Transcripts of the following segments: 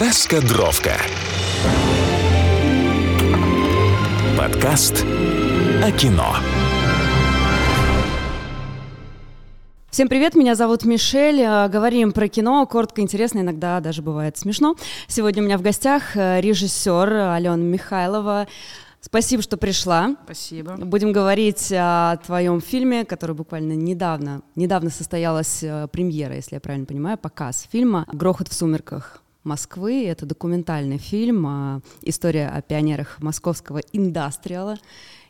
Раскадровка. Подкаст о кино. Всем привет, меня зовут Мишель. Э, говорим про кино, коротко, интересно, иногда даже бывает смешно. Сегодня у меня в гостях э, режиссер Алена Михайлова. Спасибо, что пришла. Спасибо. Будем говорить о твоем фильме, который буквально недавно, недавно состоялась э, премьера, если я правильно понимаю, показ фильма «Грохот в сумерках». Москвы. Это документальный фильм, история о пионерах московского индастриала.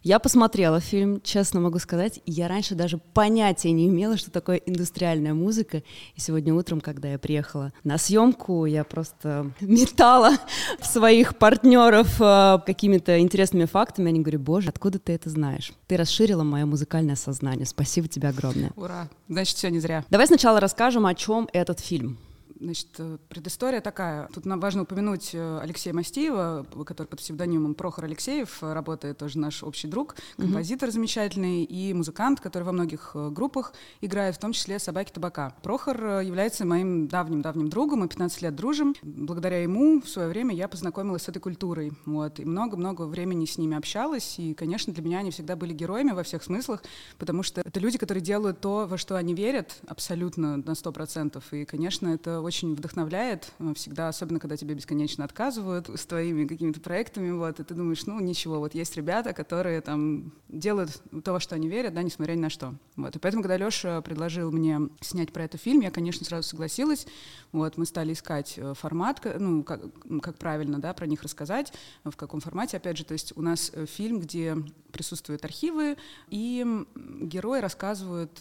Я посмотрела фильм, честно могу сказать, я раньше даже понятия не имела, что такое индустриальная музыка. И сегодня утром, когда я приехала на съемку, я просто метала в своих партнеров э, какими-то интересными фактами. Они говорят, боже, откуда ты это знаешь? Ты расширила мое музыкальное сознание. Спасибо тебе огромное. Ура! Значит, все не зря. Давай сначала расскажем, о чем этот фильм. Значит, э, предыстория такая. Тут нам важно упомянуть э, Алексея Мастиева, который под псевдонимом Прохор Алексеев э, работает, тоже наш общий друг, композитор mm-hmm. замечательный и музыкант, который во многих группах играет, в том числе «Собаки табака». Прохор является моим давним-давним другом, мы 15 лет дружим. Благодаря ему в свое время я познакомилась с этой культурой. Вот, и много-много времени с ними общалась. И, конечно, для меня они всегда были героями во всех смыслах, потому что это люди, которые делают то, во что они верят, абсолютно на 100%. И, конечно, это очень вдохновляет э, всегда, особенно когда тебе бесконечно отказывают с твоими какими-то проектами, вот, и ты думаешь, ну ничего, вот есть ребята, которые там делают то, во что они верят, да, несмотря ни на что. Вот, и поэтому, когда Леша предложил мне снять про это фильм, я, конечно, сразу согласилась. Вот, мы стали искать э, формат, ну, как, как правильно, да, про них рассказать, в каком формате, опять же, то есть у нас э, фильм, где присутствуют архивы, и герои рассказывают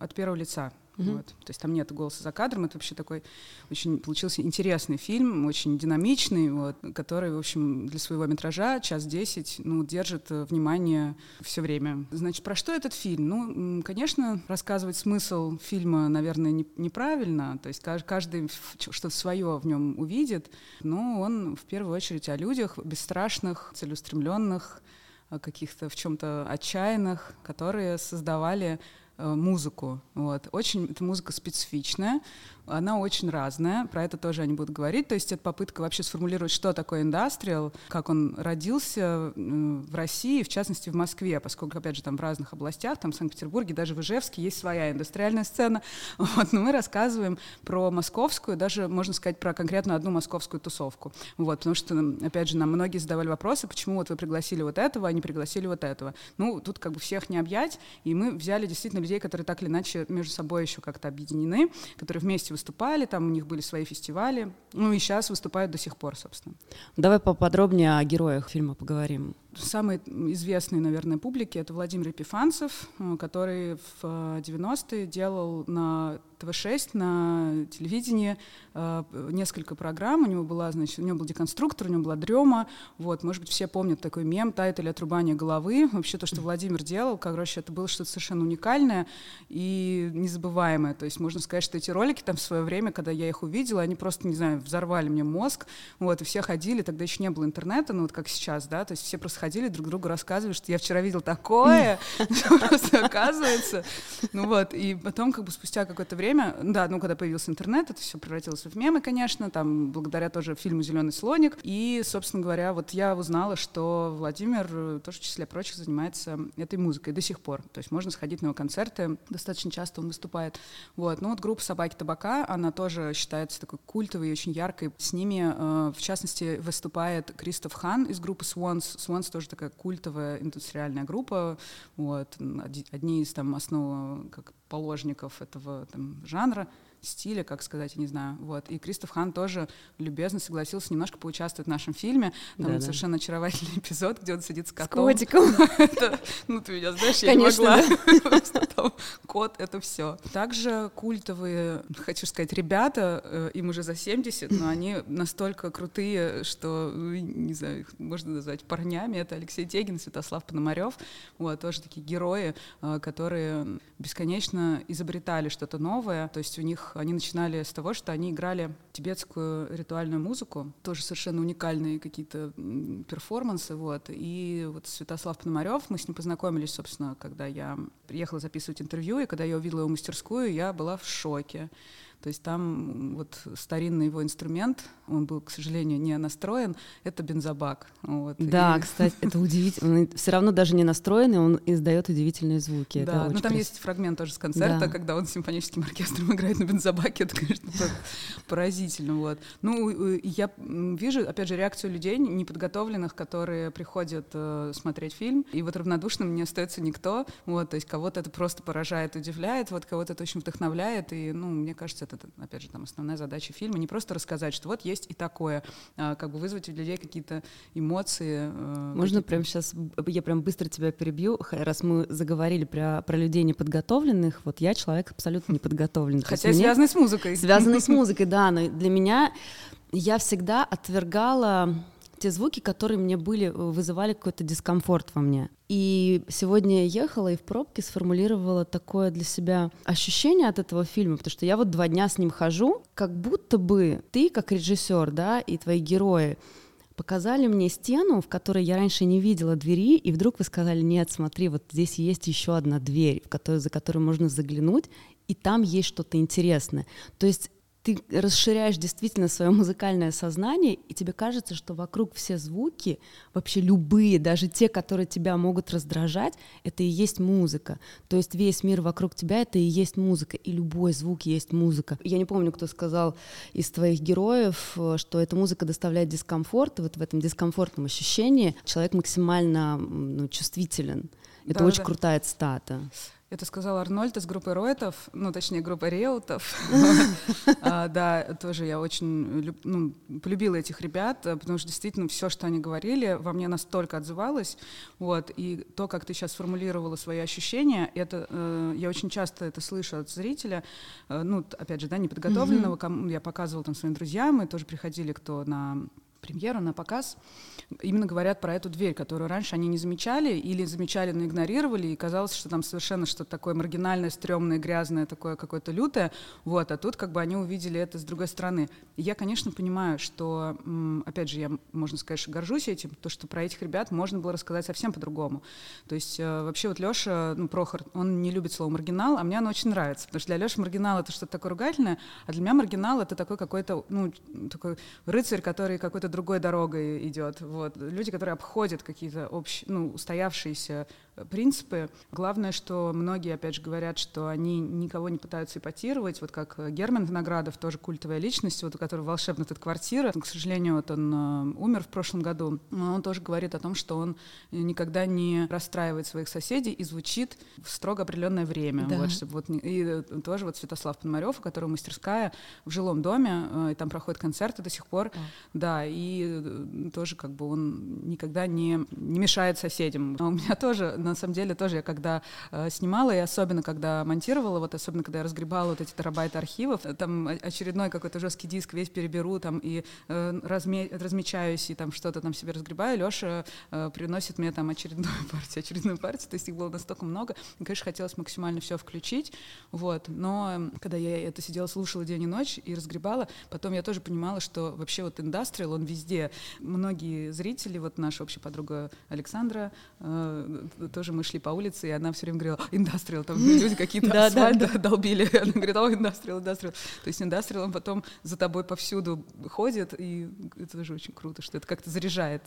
от первого лица. Mm-hmm. Вот. То есть там нет голоса за кадром. Это вообще такой очень получился интересный фильм, очень динамичный, вот, который, в общем, для своего метража час десять, ну, держит э, внимание все время. Значит, про что этот фильм? Ну, конечно, рассказывать смысл фильма, наверное, не, неправильно. То есть каждый что-то свое в нем увидит, но он в первую очередь о людях бесстрашных, целеустремленных, каких-то в чем-то отчаянных, которые создавали музыку. Вот. Очень эта музыка специфичная, она очень разная, про это тоже они будут говорить. То есть это попытка вообще сформулировать, что такое индастриал, как он родился в России, в частности в Москве, поскольку, опять же, там в разных областях, там в Санкт-Петербурге, даже в Ижевске есть своя индустриальная сцена. Вот. Но мы рассказываем про московскую, даже, можно сказать, про конкретно одну московскую тусовку. Вот. Потому что, опять же, нам многие задавали вопросы, почему вот вы пригласили вот этого, а не пригласили вот этого. Ну, тут как бы всех не объять, и мы взяли действительно людей, которые так или иначе между собой еще как-то объединены, которые вместе выступали, там у них были свои фестивали, ну и сейчас выступают до сих пор, собственно. Давай поподробнее о героях фильма поговорим. Самый известный, наверное, публике это Владимир Епифанцев, э, который в 90-е делал на ТВ-6 на телевидении э, несколько программ. У него была, значит, у него был деконструктор, у него была дрема. Вот, может быть, все помнят такой мем «Тайт или отрубание головы». Вообще то, что Владимир делал, короче, это было что-то совершенно уникальное и незабываемое. То есть можно сказать, что эти ролики там в свое время, когда я их увидела, они просто, не знаю, взорвали мне мозг. Вот, и все ходили, тогда еще не было интернета, ну вот как сейчас, да, то есть все просто ходили, друг другу рассказывали, что я вчера видел такое, просто оказывается. Ну вот, и потом как бы спустя какое-то время да, ну, когда появился интернет, это все превратилось в мемы, конечно, там, благодаря тоже фильму «Зеленый слоник». И, собственно говоря, вот я узнала, что Владимир тоже в числе прочих занимается этой музыкой до сих пор. То есть можно сходить на его концерты, достаточно часто он выступает. Вот. Ну, вот группа «Собаки табака», она тоже считается такой культовой и очень яркой. С ними, э, в частности, выступает Кристоф Хан из группы Swans. Swans тоже такая культовая индустриальная группа. Вот. Одни из там основ как положников этого там, жанра стиля, как сказать, я не знаю. Вот. И Кристоф Хан тоже любезно согласился немножко поучаствовать в нашем фильме. Там да, совершенно да. очаровательный эпизод, где он сидит с котом. С котиком. ну, ты меня знаешь, я не могла. Кот — это все. Также культовые, хочу сказать, ребята, э, им уже за 70, но они настолько крутые, что, ну, не знаю, их можно назвать парнями. Это Алексей Тегин, Святослав Пономарев. Вот, тоже такие герои, э, которые бесконечно изобретали что-то новое. То есть у них они начинали с того, что они играли тибетскую ритуальную музыку, тоже совершенно уникальные какие-то перформансы, вот. И вот Святослав Пономарев, мы с ним познакомились, собственно, когда я приехала записывать интервью, и когда я увидела его мастерскую, я была в шоке. То есть там вот старинный его инструмент, он был, к сожалению, не настроен, это бензобак. Вот. Да, и... кстати, это удивительно. Он все равно даже не настроенный, он издает удивительные звуки. Да, но ну, там есть фрагмент тоже с концерта, да. когда он с симфоническим оркестром играет на бензобаке, это, конечно, поразительно. Вот. Ну, я вижу, опять же, реакцию людей неподготовленных, которые приходят э, смотреть фильм, и вот равнодушным не остается никто, вот, то есть кого-то это просто поражает, удивляет, вот кого-то это очень вдохновляет, и, ну, мне кажется, это, опять же, там основная задача фильма, не просто рассказать, что вот есть и такое, а как бы вызвать у людей какие-то эмоции. Э, Можно прямо сейчас, я прям быстро тебя перебью, раз мы заговорили про, про людей неподготовленных, вот я человек абсолютно неподготовленный. Хотя связанный с музыкой. Связанный с музыкой, да, но для меня я всегда отвергала те звуки, которые мне были, вызывали какой-то дискомфорт во мне. И сегодня я ехала и в пробке сформулировала такое для себя ощущение от этого фильма, потому что я вот два дня с ним хожу, как будто бы ты, как режиссер, да, и твои герои, показали мне стену, в которой я раньше не видела двери, и вдруг вы сказали, нет, смотри, вот здесь есть еще одна дверь, в которую, за которую можно заглянуть, и там есть что-то интересное. То есть ты расширяешь действительно свое музыкальное сознание, и тебе кажется, что вокруг все звуки, вообще любые, даже те, которые тебя могут раздражать, это и есть музыка. То есть весь мир вокруг тебя — это и есть музыка, и любой звук есть музыка. Я не помню, кто сказал из твоих героев, что эта музыка доставляет дискомфорт, и вот в этом дискомфортном ощущении человек максимально ну, чувствителен. Это да, очень да. крутая цитата. Это сказал Арнольд из группы Ройтов, ну, точнее, группа Реутов. А, да, тоже я очень ну, полюбила этих ребят, э, потому что действительно все, что они говорили, во мне настолько отзывалось. Вот, и то, как ты сейчас сформулировала свои ощущения, это э, я очень часто это слышу от зрителя, э, ну, опять же, да, неподготовленного, я показывала там своим друзьям, мы тоже приходили, кто на премьеру, на показ, именно говорят про эту дверь, которую раньше они не замечали или замечали, но игнорировали, и казалось, что там совершенно что-то такое маргинальное, стрёмное, грязное, такое какое-то лютое, вот, а тут как бы они увидели это с другой стороны. И я, конечно, понимаю, что, опять же, я, можно сказать, горжусь этим, то, что про этих ребят можно было рассказать совсем по-другому. То есть э, вообще вот Лёша, ну, Прохор, он не любит слово «маргинал», а мне оно очень нравится, потому что для Лёши маргинал — это что-то такое ругательное, а для меня маргинал — это такой какой-то, ну, такой рыцарь, который какой-то другой дорогой идет. Вот. Люди, которые обходят какие-то общие, ну, устоявшиеся принципы. Главное, что многие, опять же, говорят, что они никого не пытаются ипотировать, вот как Герман Виноградов, тоже культовая личность, вот у которого волшебная эта квартира. К сожалению, вот он э, умер в прошлом году. Но он тоже говорит о том, что он никогда не расстраивает своих соседей и звучит в строго определенное время. Да. Вот, чтобы вот, и э, тоже вот Святослав Пономарев, у которого мастерская в жилом доме, э, и там проходят концерты до сих пор. Да, да и тоже как бы он никогда не, не мешает соседям. А у меня тоже на самом деле тоже я когда э, снимала, и особенно когда монтировала, вот особенно когда я разгребала вот эти терабайты архивов, там очередной какой-то жесткий диск весь переберу там и э, разме размечаюсь и там что-то там себе разгребаю, Леша э, приносит мне там очередную партию, очередную партию, то есть их было настолько много, и, конечно, хотелось максимально все включить, вот, но когда я это сидела, слушала день и ночь и разгребала, потом я тоже понимала, что вообще вот индастриал, он везде. Многие зрители, вот наша общая подруга Александра, э, тоже мы шли по улице, и она все время говорила, индастриал, там люди какие-то асфальт долбили. Она говорит, о, индастриал, индастриал. То есть индастриал, он потом за тобой повсюду ходит, и это тоже очень круто, что это как-то заряжает.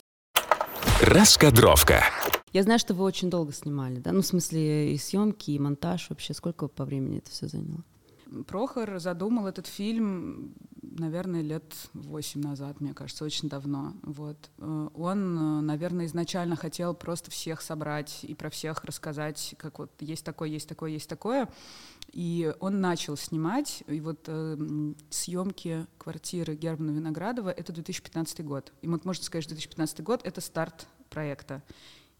Раскадровка. Я знаю, что вы очень долго снимали, да? Ну, в смысле, и съемки, и монтаж вообще. Сколько по времени это все заняло? Прохор задумал этот фильм, наверное, лет восемь назад, мне кажется, очень давно. Вот. Э, он, э, наверное, изначально хотел просто всех собрать и про всех рассказать, как вот есть такое, есть такое, есть такое. И он начал снимать, и вот э, съемки квартиры Германа Виноградова — это 2015 год. И вот можно сказать, что 2015 год — это старт проекта.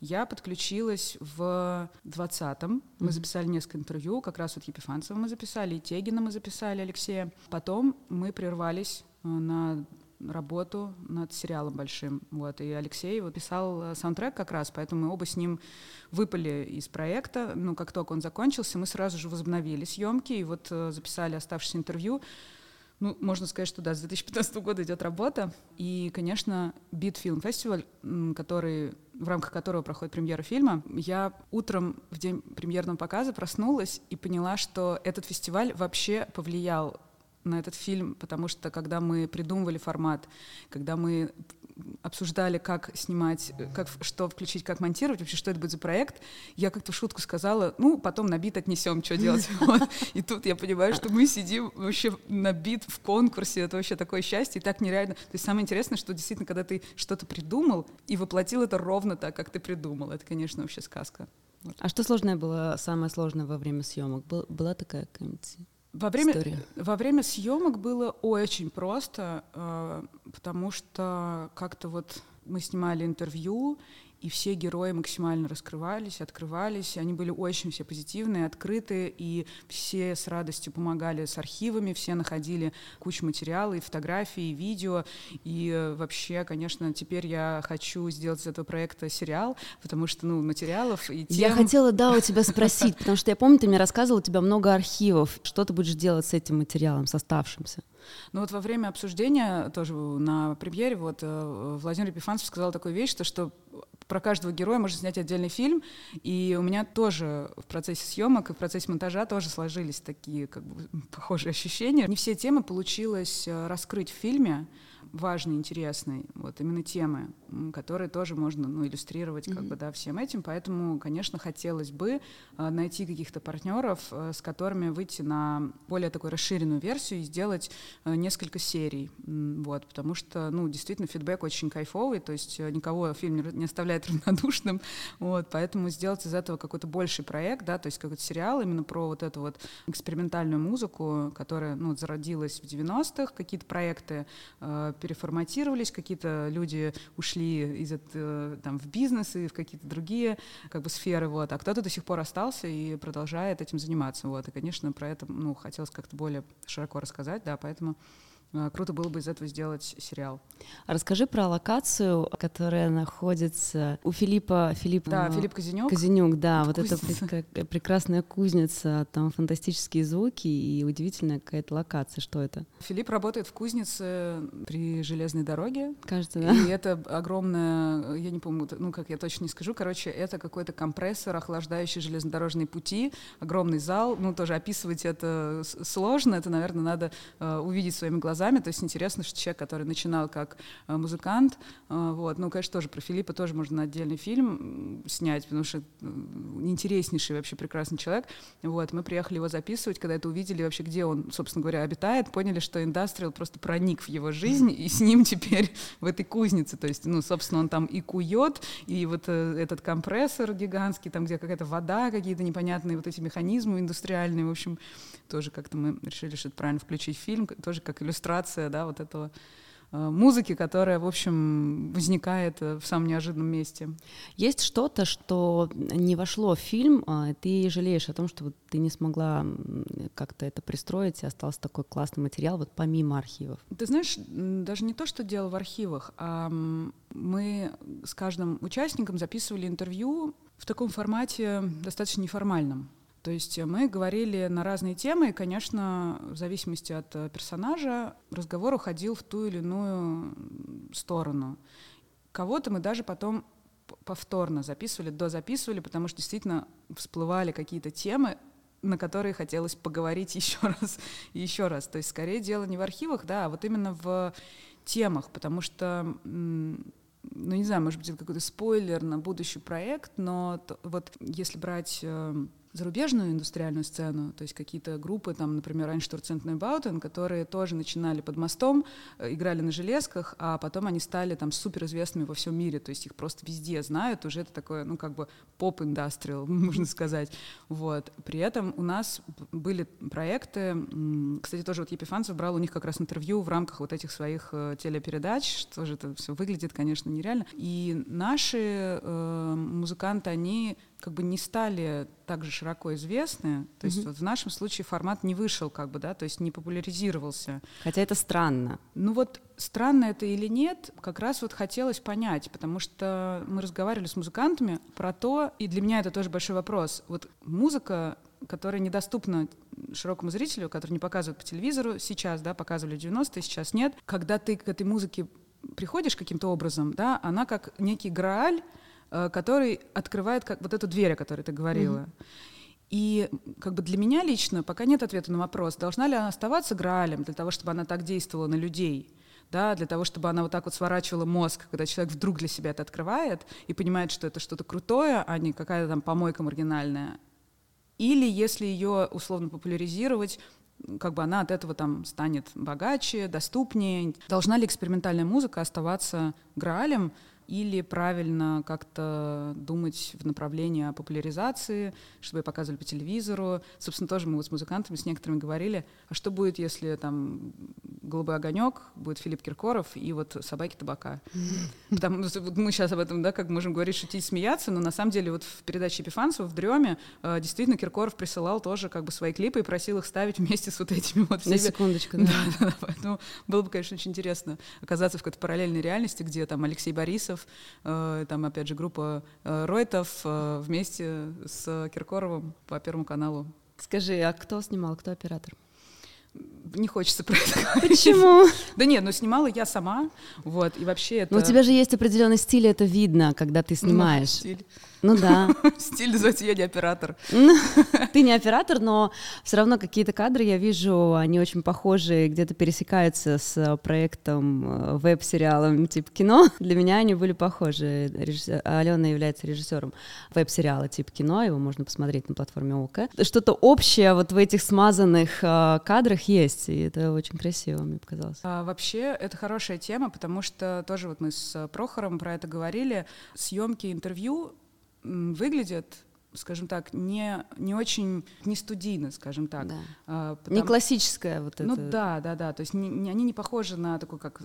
Я подключилась в 20-м. Мы mm-hmm. записали несколько интервью, как раз вот Епифанцева мы записали, и Тегина мы записали, Алексея. Потом мы прервались э, на работу над сериалом большим. Вот. И Алексей вот писал э, саундтрек как раз, поэтому мы оба с ним выпали из проекта. Ну, как только он закончился, мы сразу же возобновили съемки и вот э, записали оставшееся интервью. Ну, можно сказать, что да, с 2015 года идет работа. И, конечно, Beat Film Festival, который, в рамках которого проходит премьера фильма, я утром в день премьерного показа проснулась и поняла, что этот фестиваль вообще повлиял на этот фильм, потому что когда мы придумывали формат, когда мы обсуждали, как снимать, как, что включить, как монтировать, вообще, что это будет за проект, я как-то в шутку сказала, ну, потом на бит отнесем, что делать. И тут я понимаю, что мы сидим вообще на бит в конкурсе, это вообще такое счастье, и так нереально. То есть самое интересное, что действительно, когда ты что-то придумал и воплотил это ровно так, как ты придумал, это, конечно, вообще сказка. А что сложное было, самое сложное во время съемок? Был, была такая какая-нибудь во время, во время съемок было очень просто, э, потому что как-то вот мы снимали интервью, и все герои максимально раскрывались, открывались, они были очень все позитивные, открытые, и все с радостью помогали с архивами, все находили кучу материала, и фотографий, и видео, и э, вообще, конечно, теперь я хочу сделать из этого проекта сериал, потому что, ну, материалов и тем... Я хотела, да, у тебя спросить, потому что я помню, ты мне рассказывал, у тебя много архивов, что ты будешь делать с этим материалом, с оставшимся? Ну вот во время обсуждения тоже на премьере вот э, Владимир Епифанцев сказал такую вещь, что, что про каждого героя можно снять отдельный фильм, и у меня тоже в процессе съемок и в процессе монтажа тоже сложились такие как бы похожие ощущения. Не все темы получилось э, раскрыть в фильме, важный, интересный, вот именно темы, которые тоже можно ну, иллюстрировать как mm-hmm. бы, да, всем этим. Поэтому, конечно, хотелось бы э, найти каких-то партнеров, э, с которыми выйти на более такую расширенную версию и сделать э, несколько серий. Вот, потому что, ну, действительно, фидбэк очень кайфовый, то есть э, никого фильм не, не оставляет равнодушным. Вот, поэтому сделать из этого какой-то больший проект, да, то есть какой-то сериал именно про вот эту вот экспериментальную музыку, которая, ну, зародилась в 90-х, какие-то проекты э, переформатировались, какие-то люди ушли из э, там, в бизнес и в какие-то другие как бы, сферы, вот, а кто-то до сих пор остался и продолжает этим заниматься. Вот. И, конечно, про это ну, хотелось как-то более широко рассказать, да, поэтому круто было бы из этого сделать сериал. Расскажи про локацию, которая находится у Филиппа. Филипп, да, Филипп Казинюк. Казинюк, да, вот эта прекрасная кузница, там фантастические звуки и удивительная какая-то локация. Что это? Филипп работает в кузнице при железной дороге. Кажется, да. И это огромная, я не помню, ну как я точно не скажу, короче, это какой-то компрессор, охлаждающий железнодорожные пути, огромный зал. Ну тоже описывать это сложно, это, наверное, надо э, увидеть своими глазами глазами. То есть интересно, что человек, который начинал как э, музыкант, э, вот, ну, конечно, тоже про Филиппа тоже можно отдельный фильм снять, потому что э, интереснейший вообще прекрасный человек. Вот, мы приехали его записывать, когда это увидели вообще, где он, собственно говоря, обитает, поняли, что индастриал просто проник в его жизнь, и с ним теперь в этой кузнице. То есть, ну, собственно, он там и кует, и вот этот компрессор гигантский, там, где какая-то вода, какие-то непонятные вот эти механизмы индустриальные, в общем, тоже как-то мы решили, что это правильно включить фильм, тоже как иллюстрация иллюстрация, да, вот этого э, музыки, которая, в общем, возникает э, в самом неожиданном месте. Есть что-то, что не вошло в фильм, а ты жалеешь о том, что ты не смогла как-то это пристроить, и остался такой классный материал, вот помимо архивов? Ты знаешь, даже не то, что дело в архивах, а мы с каждым участником записывали интервью в таком формате достаточно неформальном. То есть мы говорили на разные темы, и, конечно, в зависимости от э, персонажа разговор уходил в ту или иную сторону. Кого-то мы даже потом повторно записывали, дозаписывали, потому что действительно всплывали какие-то темы, на которые хотелось поговорить еще раз и еще раз. То есть скорее дело не в архивах, да, а вот именно в темах, потому что ну не знаю, может быть, это какой-то спойлер на будущий проект, но вот если брать э, зарубежную индустриальную сцену, то есть какие-то группы, там, например, Einstürzend Neubauten, которые тоже начинали под мостом, э, играли на железках, а потом они стали там суперизвестными во всем мире, то есть их просто везде знают, уже это такое, ну, как бы поп-индастриал, можно сказать. Вот. При этом у нас были проекты, кстати, тоже вот Епифанцев брал у них как раз интервью в рамках вот этих своих э, телепередач, тоже это все выглядит, конечно, нереально. И наши э, музыканты, они как бы не стали также широко известны. То есть mm-hmm. вот в нашем случае формат не вышел, как бы, да, то есть не популяризировался. Хотя это странно. Ну вот странно это или нет, как раз вот хотелось понять, потому что мы разговаривали с музыкантами про то, и для меня это тоже большой вопрос. Вот музыка, которая недоступна широкому зрителю, который не показывают по телевизору сейчас, да, показывали 90-е, сейчас нет. Когда ты к этой музыке приходишь каким-то образом, да, она как некий грааль, который открывает как вот эту дверь, о которой ты говорила. Mm-hmm. И как бы для меня лично пока нет ответа на вопрос, должна ли она оставаться Граалем для того, чтобы она так действовала на людей, да, для того, чтобы она вот так вот сворачивала мозг, когда человек вдруг для себя это открывает и понимает, что это что-то крутое, а не какая-то там помойка маргинальная. Или если ее условно популяризировать, как бы она от этого там станет богаче, доступнее. Должна ли экспериментальная музыка оставаться граалем, или правильно как-то думать в направлении популяризации, чтобы ее показывали по телевизору. Собственно, тоже мы вот с музыкантами, с некоторыми говорили, а что будет, если там «Голубой огонек», будет Филипп Киркоров и вот «Собаки табака». Потому что вот мы сейчас об этом, да, как можем говорить, шутить, смеяться, но на самом деле вот в передаче Епифанцева в «Дреме» э, действительно Киркоров присылал тоже как бы свои клипы и просил их ставить вместе с вот этими вот всеми. На секундочку, да. да, да поэтому было бы, конечно, очень интересно оказаться в какой-то параллельной реальности, где там Алексей Борисов, Киркоров, э, там опять же группа э, Ройтов э, вместе с Киркоровым по Первому каналу. Скажи, а кто снимал, кто оператор? Не хочется про это говорить. Почему? Да нет, но снимала я сама, вот, и вообще это... Но у тебя же есть определенный стиль, это видно, когда ты снимаешь. Ну, стиль. Ну да. Стиль называется «Я не оператор». Ты не оператор, но все равно какие-то кадры я вижу, они очень похожи, где-то пересекаются с проектом э, веб-сериалом типа кино. Для меня они были похожи. Режиссер... Алена является режиссером веб-сериала типа кино, его можно посмотреть на платформе ОК. Что-то общее вот в этих смазанных э, кадрах есть, и это очень красиво, мне показалось. А, вообще, это хорошая тема, потому что тоже вот мы с Прохором про это говорили. Съемки интервью выглядят скажем так, не, не очень, не студийно, скажем так. Да. А, потому... Не классическая вот это. Ну да, да, да, то есть не, не, они не похожи на такой, как,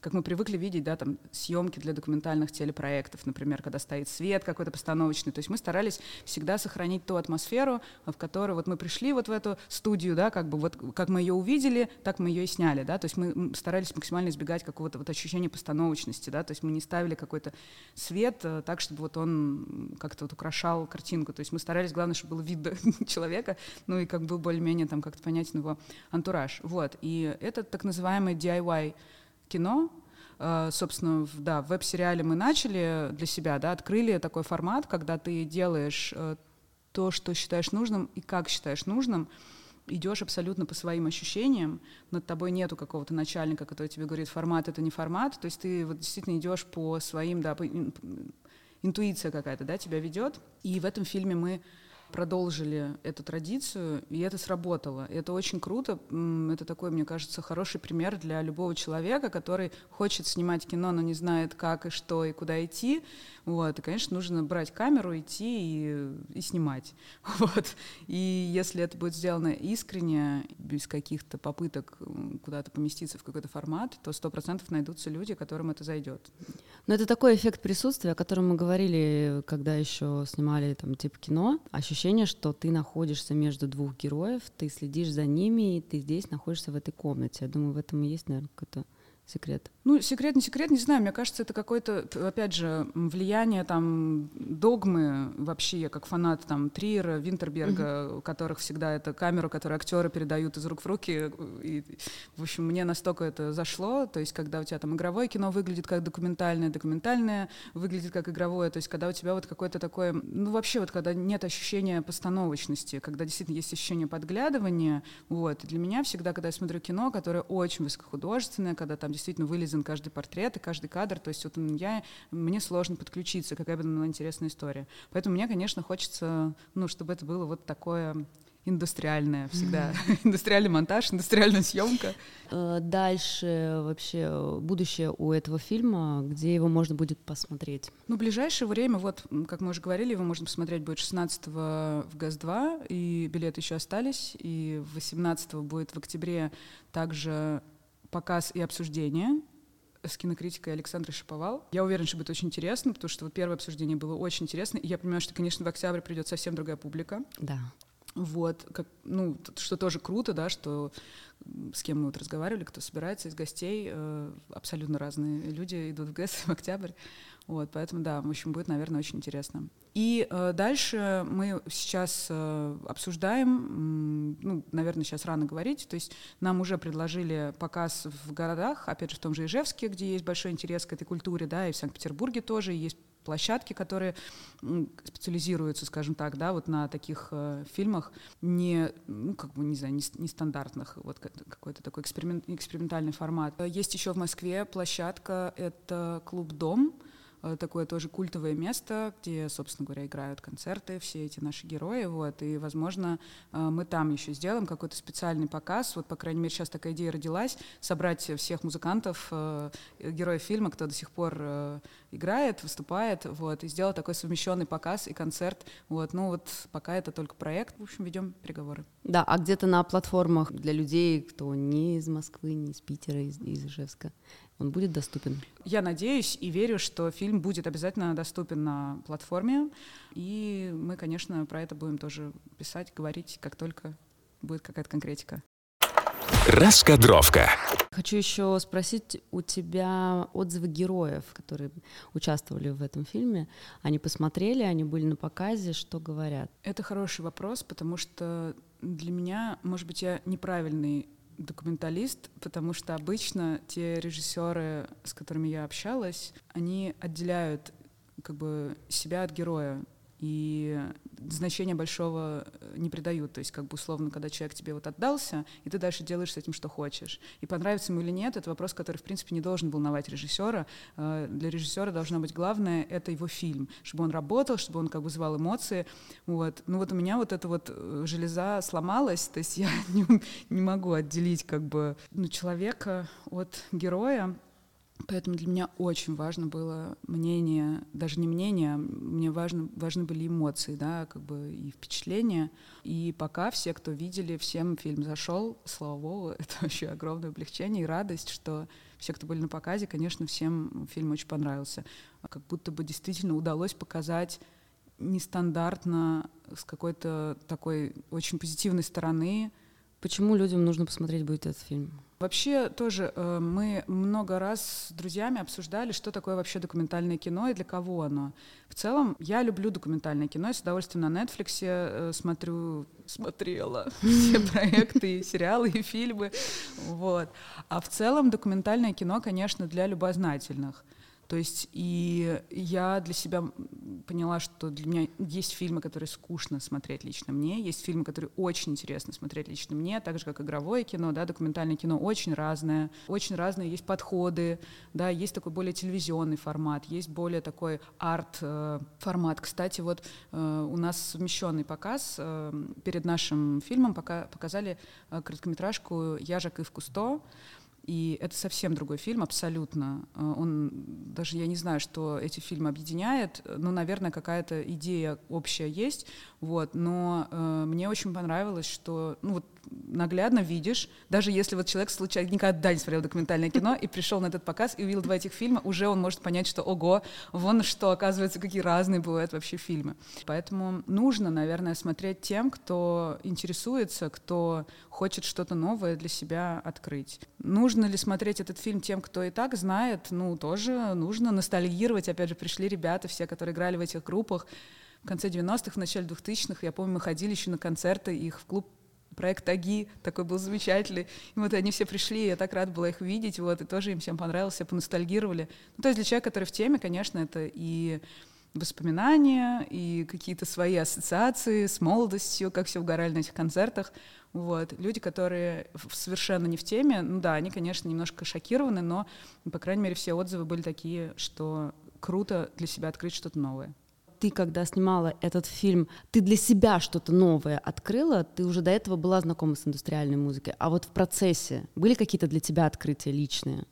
как мы привыкли видеть, да, там, съемки для документальных телепроектов, например, когда стоит свет какой-то постановочный, то есть мы старались всегда сохранить ту атмосферу, в которой вот мы пришли вот в эту студию, да, как бы вот, как мы ее увидели, так мы ее и сняли, да, то есть мы старались максимально избегать какого-то вот ощущения постановочности, да, то есть мы не ставили какой-то свет э, так, чтобы вот он как-то вот украшал картину картинку. То есть мы старались, главное, чтобы было видно человека, ну и как был более-менее там как-то понятен его антураж. Вот. И это так называемое DIY кино, Uh, собственно, да, в веб-сериале мы начали для себя, да, открыли такой формат, когда ты делаешь uh, то, что считаешь нужным и как считаешь нужным, идешь абсолютно по своим ощущениям, над тобой нету какого-то начальника, который тебе говорит, формат это не формат, то есть ты вот действительно идешь по своим, да, по, интуиция какая-то, да, тебя ведет. И в этом фильме мы продолжили эту традицию, и это сработало. И это очень круто. Это такой, мне кажется, хороший пример для любого человека, который хочет снимать кино, но не знает, как и что и куда идти. Вот. И, конечно, нужно брать камеру, идти и, и снимать. Вот. И если это будет сделано искренне, без каких-то попыток куда-то поместиться в какой-то формат, то сто процентов найдутся люди, которым это зайдет. Но это такой эффект присутствия, о котором мы говорили, когда еще снимали там типа кино. Ощущение, что ты находишься между двух героев, ты следишь за ними, и ты здесь находишься в этой комнате. Я думаю, в этом и есть, наверное, какой-то секрет? Ну, секрет, не секрет, не знаю. Мне кажется, это какое-то, опять же, влияние там догмы вообще, я как фанат там Триера, Винтерберга, mm-hmm. у которых всегда это камеру, которую актеры передают из рук в руки. И, в общем, мне настолько это зашло. То есть, когда у тебя там игровое кино выглядит как документальное, документальное выглядит как игровое. То есть, когда у тебя вот какое-то такое, ну, вообще вот когда нет ощущения постановочности, когда действительно есть ощущение подглядывания, вот. И для меня всегда, когда я смотрю кино, которое очень высокохудожественное, когда там действительно вылезан каждый портрет и каждый кадр. То есть вот я, мне сложно подключиться, какая бы она была интересная история. Поэтому мне, конечно, хочется, ну, чтобы это было вот такое индустриальная всегда. Индустриальный монтаж, индустриальная съемка. Э, дальше вообще будущее у этого фильма, где его можно будет посмотреть? Ну, в ближайшее время, вот, как мы уже говорили, его можно посмотреть будет 16 в ГАЗ-2, и билеты еще остались, и 18 будет в октябре также показ и обсуждение с кинокритикой Александрой Шиповал. Я уверена, что будет очень интересно, потому что вот первое обсуждение было очень интересно. И я понимаю, что, конечно, в октябре придет совсем другая публика. Да. Вот, как, ну, что тоже круто, да, что с кем мы вот разговаривали, кто собирается из гостей, э, абсолютно разные люди идут в ГЭС в октябрь. Вот, поэтому, да, в общем, будет, наверное, очень интересно. И э, дальше мы сейчас э, обсуждаем, ну, наверное, сейчас рано говорить, то есть нам уже предложили показ в городах, опять же, в том же Ижевске, где есть большой интерес к этой культуре, да, и в Санкт-Петербурге тоже есть площадки, которые специализируются, скажем так, да, вот на таких э, фильмах не, ну, как бы, не знаю, нестандартных, вот какой-то такой эксперимент, экспериментальный формат. Есть еще в Москве площадка, это клуб «Дом», такое тоже культовое место, где, собственно говоря, играют концерты, все эти наши герои, вот, и, возможно, э, мы там еще сделаем какой-то специальный показ, вот, по крайней мере, сейчас такая идея родилась, собрать всех музыкантов, э, героев фильма, кто до сих пор играет, выступает, вот, и сделать такой совмещенный показ и концерт, вот, ну, вот, пока это только проект, в общем, ведем переговоры. Да, а где-то на платформах для людей, кто не из Москвы, не из Питера, из, из Ижевска, он будет доступен? Я надеюсь и верю, что фильм будет обязательно доступен на платформе. И мы, конечно, про это будем тоже писать, говорить, как только будет какая-то конкретика. Раскадровка. Хочу еще спросить у тебя отзывы героев, которые участвовали в этом фильме. Они посмотрели, они были на показе, что говорят? Это хороший вопрос, потому что для меня, может быть, я неправильный документалист, потому что обычно те режиссеры, с которыми я общалась, они отделяют как бы себя от героя и значения большого э, не придают. То есть, как бы условно, когда человек тебе вот отдался, и ты дальше делаешь с этим, что хочешь. И понравится ему или нет, это вопрос, который, в принципе, не должен волновать режиссера. Э, для режиссера должно быть главное — это его фильм, чтобы он работал, чтобы он как бы вызывал эмоции. Вот. Ну вот у меня вот эта вот э, железа сломалась, то есть я не, не могу отделить как бы ну, человека от героя. Поэтому для меня очень важно было мнение, даже не мнение, мне важно, важны были эмоции, да, как бы и впечатления. И пока все, кто видели, всем фильм зашел, слава богу, это вообще огромное облегчение и радость, что все, кто были на показе, конечно, всем фильм очень понравился. Как будто бы действительно удалось показать нестандартно, с какой-то такой очень позитивной стороны. Почему людям нужно посмотреть будет этот фильм? Вообще тоже э, мы много раз с друзьями обсуждали, что такое вообще документальное кино и для кого оно. В целом, я люблю документальное кино, я с удовольствием на Netflix э, смотрю, смотрела все проекты, и сериалы, и фильмы. Вот. А в целом документальное кино, конечно, для любознательных. То есть и я для себя поняла, что для меня есть фильмы, которые скучно смотреть лично мне, есть фильмы, которые очень интересно смотреть лично мне, так же как игровое кино, да, документальное кино очень разное, очень разные есть подходы, да, есть такой более телевизионный формат, есть более такой арт-формат. Кстати, вот э, у нас совмещенный показ э, перед нашим фильмом пока показали э, короткометражку «Я Жак в Кусто», и это совсем другой фильм, абсолютно. Э, он даже я не знаю, что эти фильмы объединяет, но, наверное, какая-то идея общая есть. Вот, но э, мне очень понравилось, что ну, вот, наглядно видишь, даже если вот человек случайно никогда не смотрел документальное кино и пришел на этот показ и увидел два этих фильма, уже он может понять, что ого, вон что, оказывается, какие разные бывают вообще фильмы. Поэтому нужно, наверное, смотреть тем, кто интересуется, кто хочет что-то новое для себя открыть. Нужно ли смотреть этот фильм тем, кто и так знает? Ну, тоже нужно ностальгировать. Опять же, пришли ребята, все, которые играли в этих группах, в конце 90-х, в начале 2000-х, я помню, мы ходили еще на концерты их в клуб проект Аги, такой был замечательный. И вот они все пришли, я так рада была их видеть, вот, и тоже им всем понравилось, все поностальгировали. Ну, то есть для человека, который в теме, конечно, это и воспоминания, и какие-то свои ассоциации с молодостью, как все угорали на этих концертах. Вот. Люди, которые совершенно не в теме, ну да, они, конечно, немножко шокированы, но, по крайней мере, все отзывы были такие, что круто для себя открыть что-то новое ты, когда снимала этот фильм, ты для себя что-то новое открыла? Ты уже до этого была знакома с индустриальной музыкой, а вот в процессе были какие-то для тебя открытия личные?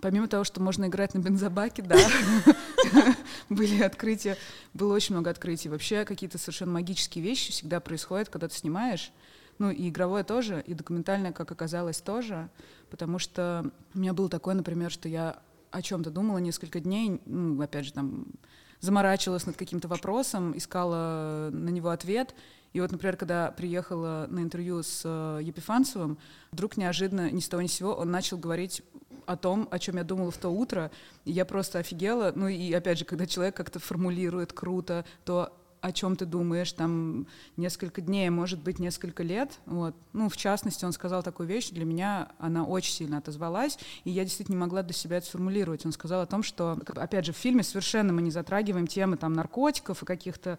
Помимо того, что можно играть на бензобаке, да, были открытия, было очень много открытий. Вообще какие-то совершенно магические вещи всегда происходят, когда ты снимаешь. Ну, и игровое тоже, и документальное, как оказалось, тоже. Потому что у меня было такое, например, что я о чем-то думала несколько дней, ну, опять же, там, заморачивалась над каким-то вопросом, искала на него ответ. И вот, например, когда приехала на интервью с э, Епифанцевым, вдруг неожиданно, ни с того ни с сего, он начал говорить о том, о чем я думала в то утро, и я просто офигела. Ну и опять же, когда человек как-то формулирует круто, то о чем ты думаешь, там несколько дней, может быть, несколько лет. Вот. Ну, в частности, он сказал такую вещь, для меня она очень сильно отозвалась, и я действительно не могла для себя это сформулировать. Он сказал о том, что, опять же, в фильме совершенно мы не затрагиваем темы там наркотиков и каких-то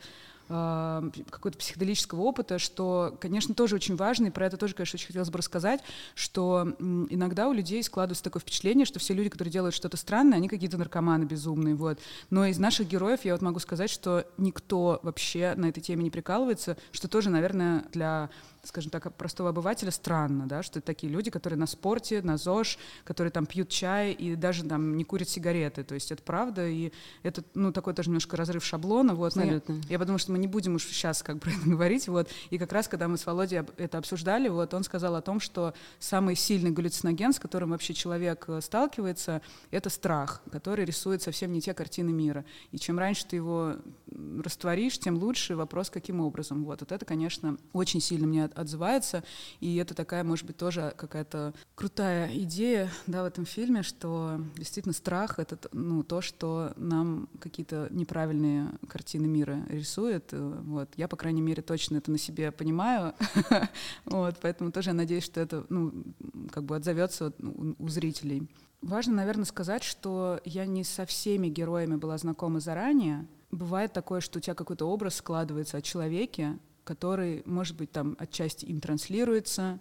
э, какого-то психоделического опыта, что, конечно, тоже очень важно, и про это тоже, конечно, очень хотелось бы рассказать, что иногда у людей складывается такое впечатление, что все люди, которые делают что-то странное, они какие-то наркоманы безумные, вот. Но из наших героев я вот могу сказать, что никто вообще на этой теме не прикалывается, что тоже, наверное, для скажем так, простого обывателя странно, да, что это такие люди, которые на спорте, на ЗОЖ, которые там пьют чай и даже там не курят сигареты. То есть это правда, и это, ну, такой тоже немножко разрыв шаблона. Вот. Абсолютно. Я, я подумала, что мы не будем уж сейчас как про это говорить. Вот. И как раз, когда мы с Володей это обсуждали, вот, он сказал о том, что самый сильный галлюциноген, с которым вообще человек э, сталкивается, это страх, который рисует совсем не те картины мира. И чем раньше ты его растворишь, тем лучше. Вопрос, каким образом. Вот, вот это, конечно, очень сильно мне отзывается. И это такая, может быть, тоже какая-то крутая идея да, в этом фильме, что действительно страх — это ну, то, что нам какие-то неправильные картины мира рисует. Вот. Я, по крайней мере, точно это на себе понимаю. вот, поэтому тоже я надеюсь, что это ну, как бы отзовется у, у зрителей. Важно, наверное, сказать, что я не со всеми героями была знакома заранее. Бывает такое, что у тебя какой-то образ складывается о человеке, который, может быть, там отчасти им транслируется,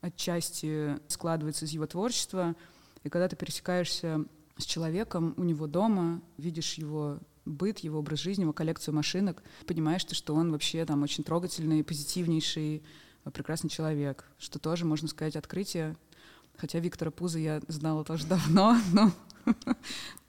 отчасти складывается из его творчества. И когда ты пересекаешься с человеком у него дома, видишь его быт, его образ жизни, его коллекцию машинок, понимаешь ты, что он вообще там очень трогательный, позитивнейший, прекрасный человек, что тоже, можно сказать, открытие. Хотя Виктора Пуза я знала тоже давно, но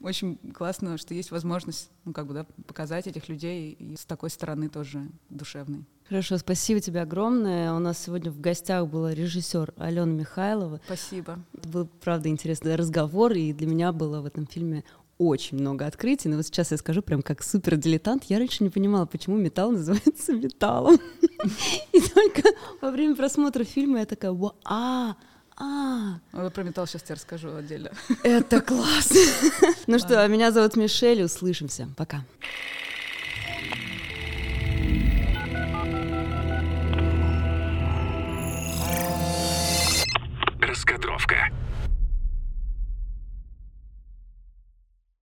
очень классно, что есть возможность, ну, как бы, да, показать этих людей и с такой стороны тоже душевной. Хорошо, спасибо тебе огромное. У нас сегодня в гостях была режиссер Алена Михайлова. Спасибо. Это был, правда, интересный разговор, и для меня было в этом фильме очень много открытий, но вот сейчас я скажу прям как супер дилетант. Я раньше не понимала, почему металл называется металлом. И только во время просмотра фильма я такая, а, а, про металл сейчас тебе расскажу отдельно. Это классно. Ну что, меня зовут Мишель, услышимся. Пока.